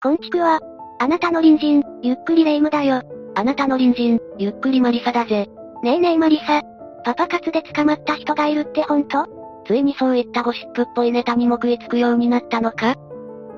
こんにちは、あなたの隣人、ゆっくり霊夢だよ。あなたの隣人、ゆっくり魔理沙だぜ。ねえねえ魔理沙。パパ活で捕まった人がいるってほんとついにそういったゴシップっぽいネタにも食いつくようになったのか？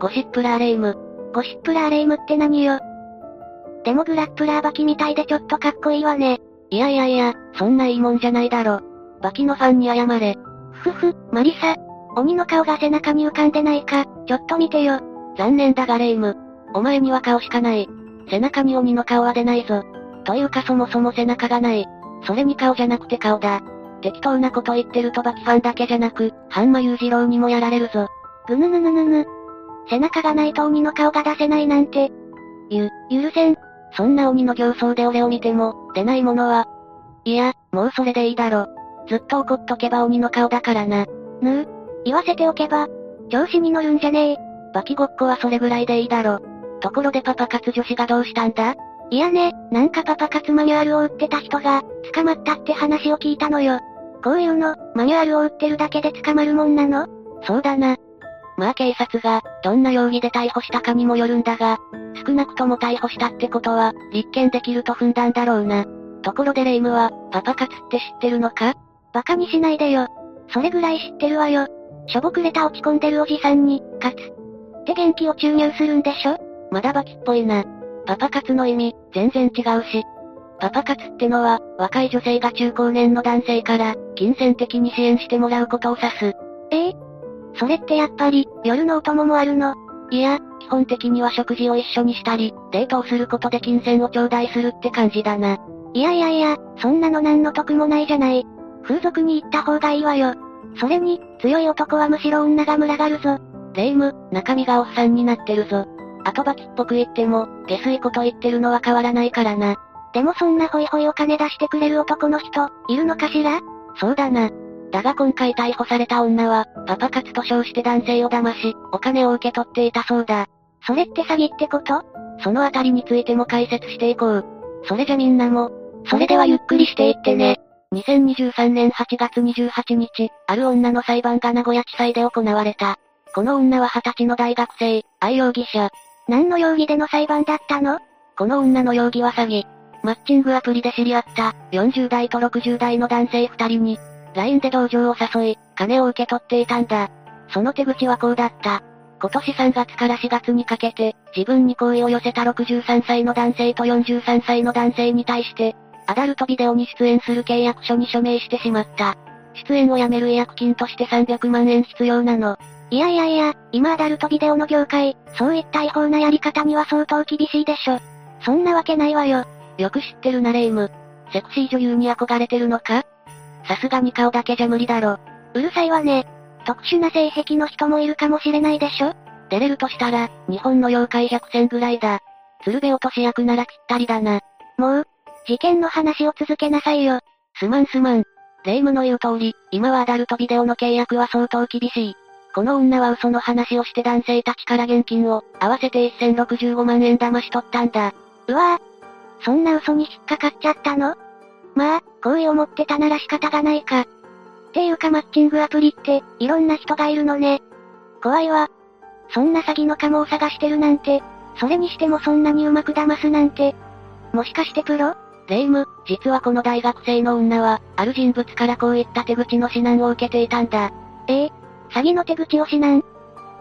ゴシップラーレイム。ゴシップラーレイムって何よ？でもグラップラー刃牙みたいでちょっとかっこいいわね。いやいやいや、そんないいもんじゃないだろ。刃牙のファンに謝れ。ふふ、魔理沙。鬼の顔が背中に浮かんでないか、ちょっと見てよ。残念だがレイム。お前には顔しかない。背中に鬼の顔は出ないぞ。というかそもそも背中がない。それに顔じゃなくて顔だ。適当なこと言ってるとバキファンだけじゃなく、ハンマユージローにもやられるぞ。ぐぬぬぬぬぬ。背中がないと鬼の顔が出せないなんて。ゆ、許せん。そんな鬼の形相で俺を見ても、出ないものは。いや、もうそれでいいだろ。ずっと怒っとけば鬼の顔だからな。ぬう言わせておけば、調子に乗るんじゃねえ。バキごっこはそれぐらいでいいだろ。ところでパパ活女子がどうしたんだ？いやね、なんかパパ活マニュアルを売ってた人が、捕まったって話を聞いたのよ。こういうの、マニュアルを売ってるだけで捕まるもんなの？そうだな。まあ警察が、どんな容疑で逮捕したかにもよるんだが、少なくとも逮捕したってことは、立件できると踏んだんだろうな。ところでレイムは、パパ活って知ってるのか？バカにしないでよ。それぐらい知ってるわよ。しょぼくれた落ち込んでるおじさんに、かつ。って元気を注入するんでしょ？まだバキっぽいな。パパ活の意味、全然違うし。パパ活ってのは、若い女性が中高年の男性から、金銭的に支援してもらうことを指す。え？えそれってやっぱり、夜のお供もあるの？いや、基本的には食事を一緒にしたり、デートをすることで金銭を頂戴するって感じだな。いやいやいや、そんなの何の得もないじゃない。風俗に行った方がいいわよ。それに、強い男はむしろ女が群がるぞ。レイム、中身がおっさんになってるぞ。後ばきっぽく言っても、下水こと言ってるのは変わらないからな。でもそんなホイホイお金出してくれる男の人、いるのかしら？そうだな。だが今回逮捕された女は、パパ活と称して男性を騙し、お金を受け取っていたそうだ。それって詐欺ってこと？そのあたりについても解説していこう。それじゃみんなも、それではゆっくりしていってね。2023年8月28日、ある女の裁判が名古屋地裁で行われた。この女は20歳の大学生、愛容疑者。何の容疑での裁判だったの？この女の容疑は詐欺。マッチングアプリで知り合った、40代と60代の男性2人に、LINE で同情を誘い、金を受け取っていたんだ。その手口はこうだった。今年3月から4月にかけて、自分に好意を寄せた63歳の男性と43歳の男性に対して、アダルトビデオに出演する契約書に署名してしまった。出演をやめる違約金として300万円必要なの。いやいやいや、今アダルトビデオの業界、そういった違法なやり方には相当厳しいでしょ。そんなわけないわよ。よく知ってるなレイム。セクシー女優に憧れてるのか？さすがに顔だけじゃ無理だろ。うるさいわね。特殊な性癖の人もいるかもしれないでしょ出れるとしたら、日本の妖怪100選ぐらいだ。鶴瓶落とし役ならぴったりだな。もう、事件の話を続けなさいよ。すまんすまん。レイムの言う通り、今はアダルトビデオの契約は相当厳しい。この女は嘘の話をして男性たちから現金を、合わせて1065万円騙し取ったんだ。うわぁ。そんな嘘に引っかかっちゃったの？まあ、好意を持ってたなら仕方がないか。っていうかマッチングアプリって、いろんな人がいるのね。怖いわ。そんな詐欺のカモを探してるなんて、それにしてもそんなにうまく騙すなんて。もしかしてプロ？レイム、実はこの大学生の女は、ある人物からこういった手口の指南を受けていたんだ。ええ詐欺の手口を指南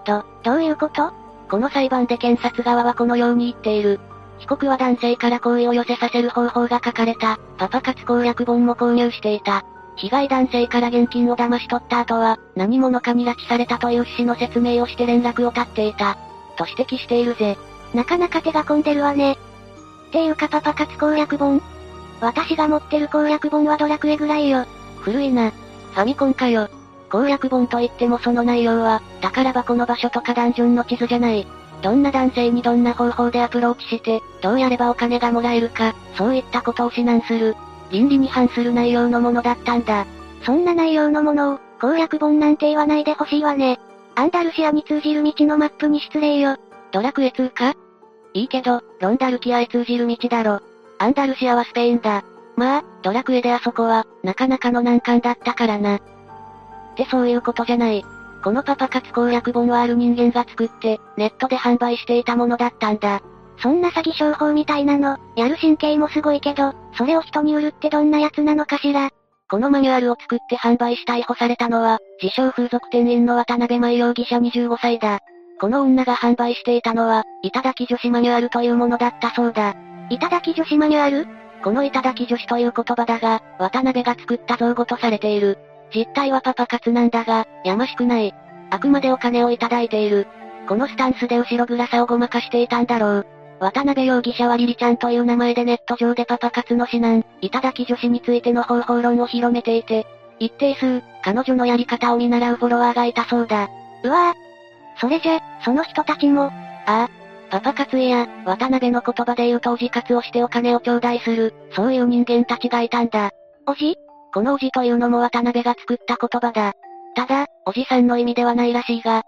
と、どういうこと？この裁判で検察側はこのように言っている。被告は男性から好意を寄せさせる方法が書かれた、パパ活攻略本も購入していた。被害男性から現金を騙し取った後は、何者かに拉致されたという趣旨の説明をして連絡を絶っていた。と指摘しているぜ。なかなか手が込んでるわね。っていうかパパ活攻略本私が持ってる攻略本はドラクエぐらいよ。古いな。ファミコンかよ。攻略本といってもその内容は、宝箱の場所とかダンジョンの地図じゃない。どんな男性にどんな方法でアプローチして、どうやればお金がもらえるか、そういったことを指南する。倫理に反する内容のものだったんだ。そんな内容のものを、攻略本なんて言わないでほしいわね。アンダルシアに通じる道のマップに失礼よ。ドラクエ2かいいけど、ロンダルキアへ通じる道だろ。アンダルシアはスペインだ。まあ、ドラクエであそこは、なかなかの難関だったからな。ってそういうことじゃない。このパパ活攻略本はある人間が作って、ネットで販売していたものだったんだ。そんな詐欺商法みたいなの、やる神経もすごいけど、それを人に売るってどんなやつなのかしら。このマニュアルを作って販売し逮捕されたのは、自称風俗店員の渡辺舞容疑者25歳だ。この女が販売していたのは、頂き女子マニュアルというものだったそうだ。頂き女子マニュアル？この頂き女子という言葉だが、渡辺が作った造語とされている。実態はパパ活なんだが、やましくない。あくまでお金をいただいている。このスタンスで後ろ暗さをごまかしていたんだろう。渡辺容疑者はリリちゃんという名前でネット上でパパ活の指南、頂き女子についての方法論を広めていて、一定数、彼女のやり方を見習うフォロワーがいたそうだ。うわぁ。それじゃ、その人たちも、ああ、パパ活や、渡辺の言葉で言うとおじ活をしてお金を頂戴する、そういう人間たちがいたんだ。おじこのおじというのも渡辺が作った言葉だ。ただ、おじさんの意味ではないらしいが、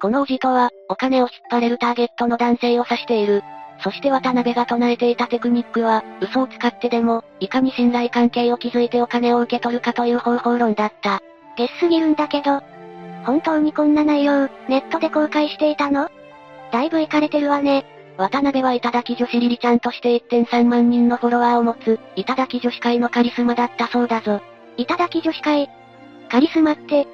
このおじとは、お金を引っ張れるターゲットの男性を指している。そして渡辺が唱えていたテクニックは、嘘を使ってでも、いかに信頼関係を築いてお金を受け取るかという方法論だった。ゲスすぎるんだけど。本当にこんな内容、ネットで公開していたの？だいぶイかれてるわね。渡辺は頂き女子リリちゃんとして1.3万人のフォロワーを持つ、頂き女子会のカリスマだったそうだぞ。頂き女子会カリスマって、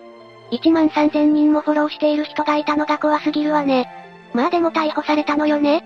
1万3000人もフォローしている人がいたのが怖すぎるわね。まあでも逮捕されたのよね。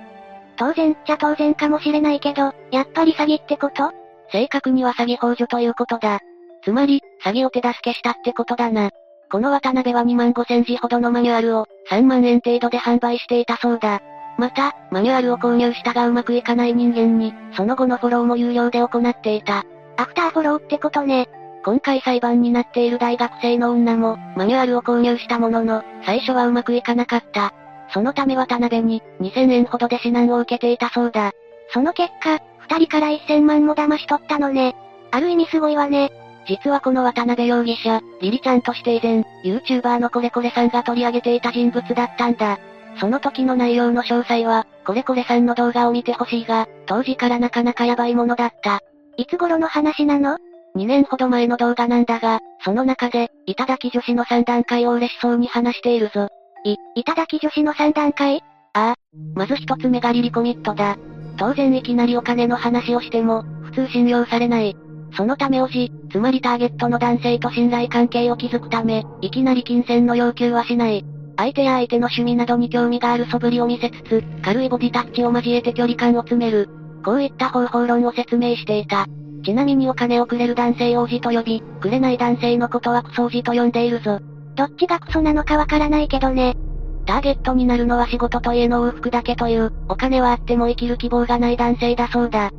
当然っちゃ当然かもしれないけど、やっぱり詐欺ってこと？正確には詐欺幇助ということだ。つまり、詐欺を手助けしたってことだな。この渡辺は2万5千字ほどのマニュアルを、3万円程度で販売していたそうだ。また、マニュアルを購入したがうまくいかない人間に、その後のフォローも有料で行っていた。アフターフォローってことね。今回裁判になっている大学生の女も、マニュアルを購入したものの、最初はうまくいかなかった。そのため渡辺に、2000円ほどで指南を受けていたそうだ。その結果、二人から1000万も騙し取ったのね。ある意味すごいわね。実はこの渡辺容疑者、リリちゃんとして以前、YouTuber のコレコレさんが取り上げていた人物だったんだ。その時の内容の詳細は、コレコレさんの動画を見てほしいが、当時からなかなかヤバいものだった。いつ頃の話なの ?2 年ほど前の動画なんだが、その中で、頂き女子の3段階を嬉しそうに話しているぞ。い、頂き女子の3段階？ああ。まず一つ目がリリコミットだ。当然いきなりお金の話をしても、普通信用されない。そのためおじ、つまりターゲットの男性と信頼関係を築くため、いきなり金銭の要求はしない。相手や相手の趣味などに興味がある素振りを見せつつ、軽いボディタッチを交えて距離感を詰める。こういった方法論を説明していた。ちなみにお金をくれる男性をおじと呼び、くれない男性のことはクソおじと呼んでいるぞ。どっちがクソなのかわからないけどね。ターゲットになるのは仕事と家の往復だけという、お金はあっても生きる希望がない男性だそうだ。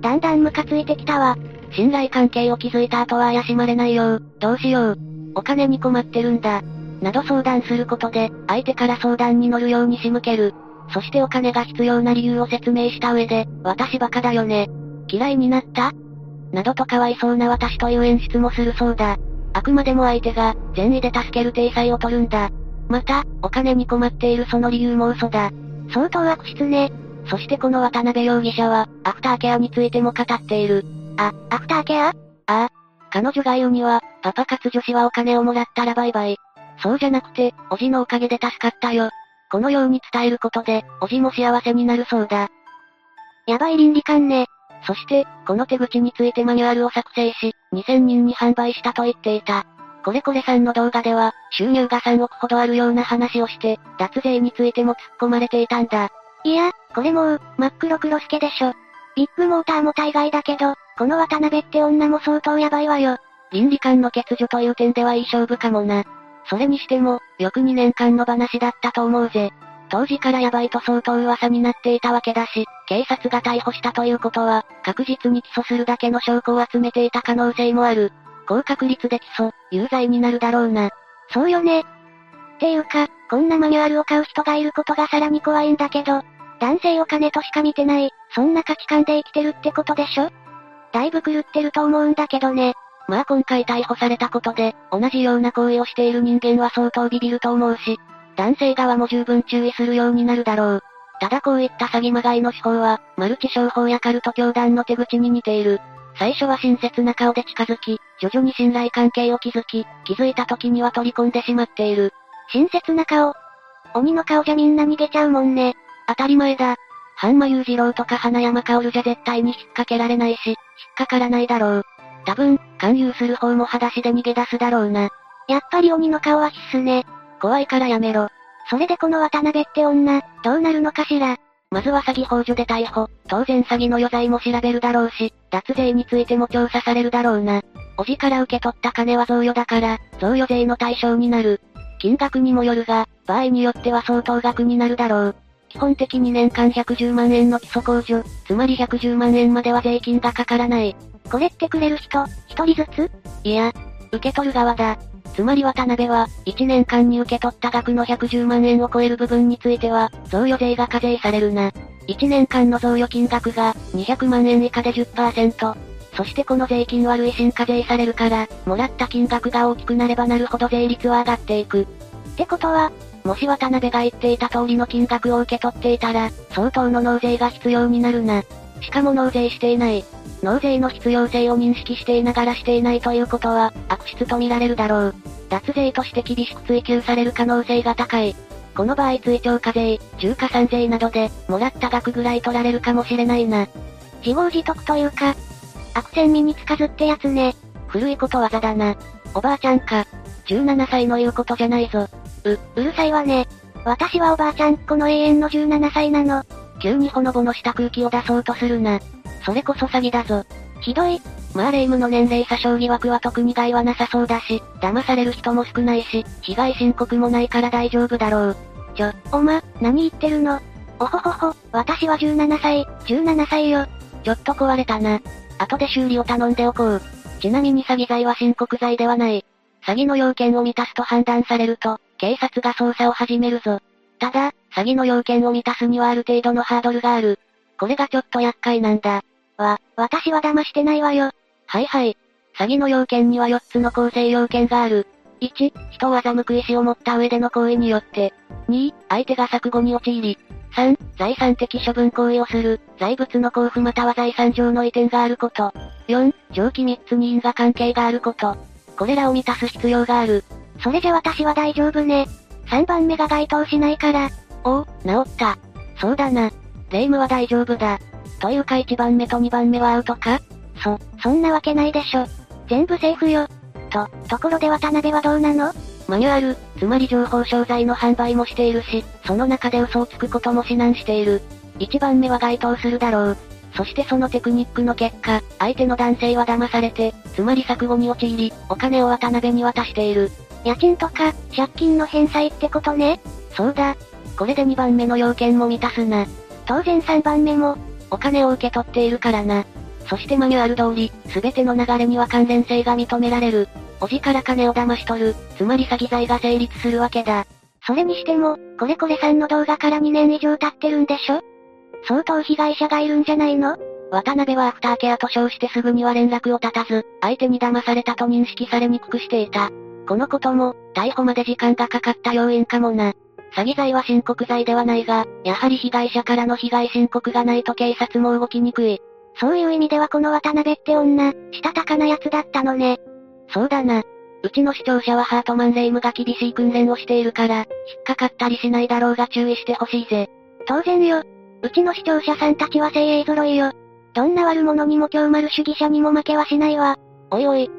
だんだんムカついてきたわ。信頼関係を築いた後は怪しまれないよう、どうしよう。お金に困ってるんだ。など相談することで、相手から相談に乗るように仕向ける。そしてお金が必要な理由を説明した上で、私バカだよね。嫌いになった？などとかわいそうな私という演出もするそうだ。あくまでも相手が、善意で助ける体裁を取るんだ。また、お金に困っているその理由も嘘だ。相当悪質ね。そしてこの渡辺容疑者は、アフターケアについても語っている。あ、アフターケア？ああ。彼女が言うには、パパ活女子はお金をもらったらバイバイ。そうじゃなくて、おじのおかげで助かったよ。このように伝えることで、おじも幸せになるそうだ。やばい倫理観ね。そして、この手口についてマニュアルを作成し、2000人に販売したと言っていた。これこれさんの動画では、収入が3億ほどあるような話をして、脱税についても突っ込まれていたんだ。いや、これもう、真っ黒黒助でしょ。ビッグモーターも大概だけど、この渡辺って女も相当やばいわよ。倫理観の欠如という点ではいい勝負かもな。それにしても、よく2年間の話だったと思うぜ。当時からヤバいと相当噂になっていたわけだし、警察が逮捕したということは、確実に起訴するだけの証拠を集めていた可能性もある。高確率で起訴、有罪になるだろうな。そうよね。っていうか、こんなマニュアルを買う人がいることがさらに怖いんだけど、男性お金としか見てない、そんな価値観で生きてるってことでしょ？だいぶ狂ってると思うんだけどね。まあ今回逮捕されたことで、同じような行為をしている人間は相当ビビると思うし、男性側も十分注意するようになるだろう。ただこういった詐欺まがいの手法は、マルチ商法やカルト教団の手口に似ている。最初は親切な顔で近づき、徐々に信頼関係を築き、気づいた時には取り込んでしまっている。親切な顔。鬼の顔じゃみんな逃げちゃうもんね。当たり前だ。半間裕次郎とか花山薫じゃ絶対に引っ掛けられないし、引っかからないだろう。多分、勧誘する方も裸足で逃げ出すだろうな。やっぱり鬼の顔は必須ね。怖いからやめろ。それでこの渡辺って女、どうなるのかしら。まずは詐欺法助で逮捕。当然詐欺の余罪も調べるだろうし、脱税についても調査されるだろうな。おじから受け取った金は贈与だから、贈与税の対象になる。金額にもよるが、場合によっては相当額になるだろう。基本的に年間110万円の基礎控除、つまり110万円までは税金がかからない。これってくれる人、一人ずつ？いや、受け取る側だ。つまり渡辺は、1年間に受け取った額の110万円を超える部分については、贈与税が課税されるな。1年間の贈与金額が、200万円以下で10%。そしてこの税金は累進課税されるから、もらった金額が大きくなればなるほど税率は上がっていく。ってことは、もし渡辺が言っていた通りの金額を受け取っていたら、相当の納税が必要になるな。しかも納税していない。納税の必要性を認識していながらしていないということは、悪質と見られるだろう。脱税として厳しく追及される可能性が高い。この場合追徴課税、重加算税などで、もらった額ぐらい取られるかもしれないな。自業自得というか、悪戦身につかずってやつね。古いことわざだな。おばあちゃんか。17歳の言うことじゃないぞ。う、うるさいわね。私はおばあちゃん、この永遠の17歳なの。急にほのぼのした空気を出そうとするな。それこそ詐欺だぞ。ひどい。まあ霊夢の年齢詐称疑惑は特に害はなさそうだし、騙される人も少ないし、被害申告もないから大丈夫だろう。ちょ、おま、何言ってるの？おほほほ、私は17歳、17歳よ。ちょっと壊れたな。後で修理を頼んでおこう。ちなみに詐欺罪は申告罪ではない。詐欺の要件を満たすと判断されると、警察が捜査を始めるぞ。ただ、詐欺の要件を満たすにはある程度のハードルがある。これがちょっと厄介なんだ。わ、私は騙してないわよ。はいはい。詐欺の要件には4つの構成要件がある。1、人を欺く意思を持った上での行為によって。2、相手が錯誤に陥り。3、財産的処分行為をする、財物の交付または財産上の移転があること。4、上記3つに因果関係があること。これらを満たす必要がある。それじゃ私は大丈夫ね。3番目が該当しないから。おお、治った。そうだな。霊夢は大丈夫だ。というか1番目と2番目はアウトか？そ、そんなわけないでしょ。全部セーフよ。と、ところで渡辺はどうなの？マニュアル、つまり情報商材の販売もしているし、その中で嘘をつくことも指南している。1番目は該当するだろう。そしてそのテクニックの結果、相手の男性は騙されて、つまり錯誤に陥り、お金を渡辺に渡している。家賃とか、借金の返済ってことね？そうだ。これで2番目の要件も満たすな。当然3番目も、お金を受け取っているからな。そしてマニュアル通り、すべての流れには関連性が認められる。おじから金を騙し取る、つまり詐欺罪が成立するわけだ。それにしても、これこれさんの動画から2年以上経ってるんでしょ？相当被害者がいるんじゃないの？渡辺はアフターケアと称してすぐには連絡を絶たず、相手に騙されたと認識されにくくしていた。このことも、逮捕まで時間がかかった要因かもな。詐欺罪は申告罪ではないが、やはり被害者からの被害申告がないと警察も動きにくい。そういう意味ではこの渡辺って女、したたかな奴だったのね。そうだな。うちの視聴者はハートマンレイムが厳しい訓練をしているから、引っかかったりしないだろうが注意してほしいぜ。当然よ。うちの視聴者さんたちは精鋭揃いよ。どんな悪者にも今日丸主義者にも負けはしないわ。おいおい。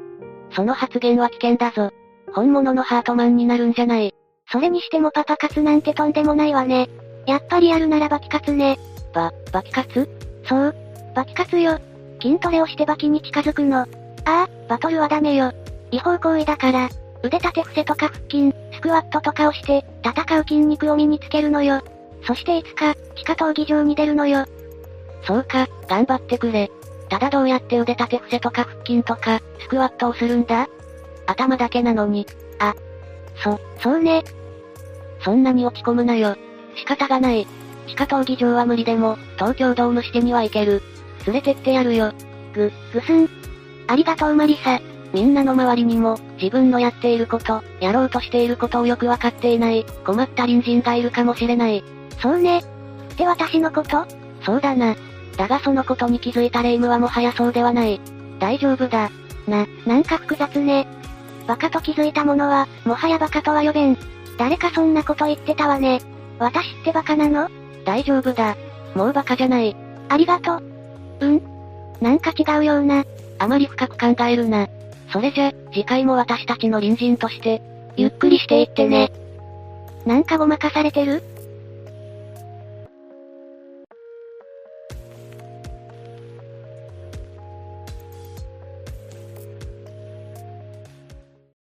その発言は危険だぞ。本物のハートマンになるんじゃない。それにしてもパパ活なんてとんでもないわね。やっぱりやるならバキ活ね。バ、バキ活？そう。バキ活よ。筋トレをしてバキに近づくの。ああ、バトルはダメよ。違法行為だから、腕立て伏せとか腹筋、スクワットとかをして、戦う筋肉を身につけるのよ。そしていつか、地下闘技場に出るのよ。そうか、頑張ってくれ。ただどうやって腕立て伏せとか腹筋とか、スクワットをするんだ？頭だけなのに。あ。そ、そうね。そんなに落ち込むなよ。仕方がない。地下闘技場は無理でも、東京ドームしてには行ける。連れてってやるよ。ぐ、ぐすん。ありがとうマリサ。みんなの周りにも、自分のやっていること、やろうとしていることをよくわかっていない、困った隣人がいるかもしれない。そうね。って私のこと？そうだな。だがそのことに気づいたレイムはもはやそうではない。大丈夫だ。な、なんか複雑ね。バカと気づいた者は、もはやバカとは呼べん。誰かそんなこと言ってたわね。私ってバカなの？大丈夫だ。もうバカじゃない。ありがとう。うん？なんか違うような。あまり深く考えるな。それじゃ、次回も私たちの隣人として、ゆっくりしていってね。なんかごまかされてる？